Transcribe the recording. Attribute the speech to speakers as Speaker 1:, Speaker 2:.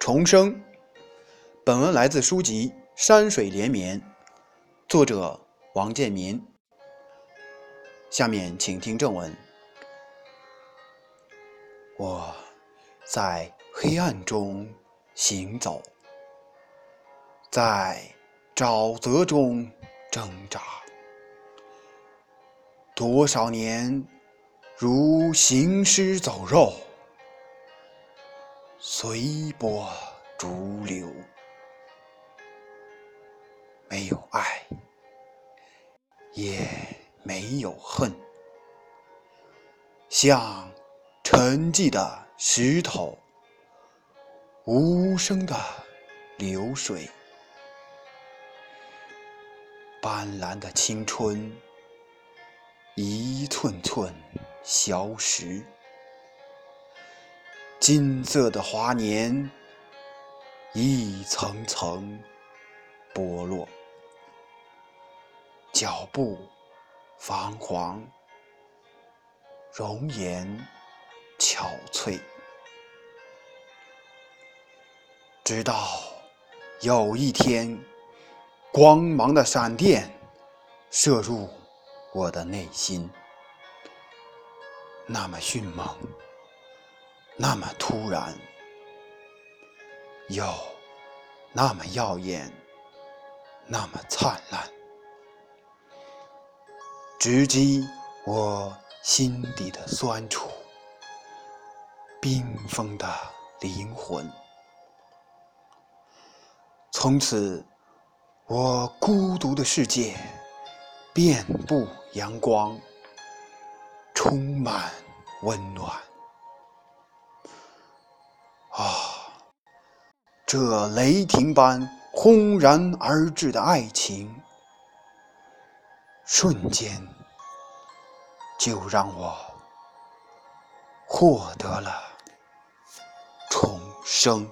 Speaker 1: 重生。本文来自书籍《山水连绵》，作者王建民。下面请听正文。我在黑暗中行走，在沼泽中挣扎，多少年如行尸走肉。随波逐流，没有爱，也没有恨，像沉寂的石头，无声的流水，斑斓的青春，一寸寸消失。金色的华年，一层层剥落，脚步彷徨，容颜憔悴。直到有一天，光芒的闪电射入我的内心，那么迅猛。那么突然，又那么耀眼，那么灿烂，直击我心底的酸楚，冰封的灵魂。从此，我孤独的世界遍布阳光，充满温暖。这雷霆般轰然而至的爱情，瞬间就让我获得了重生。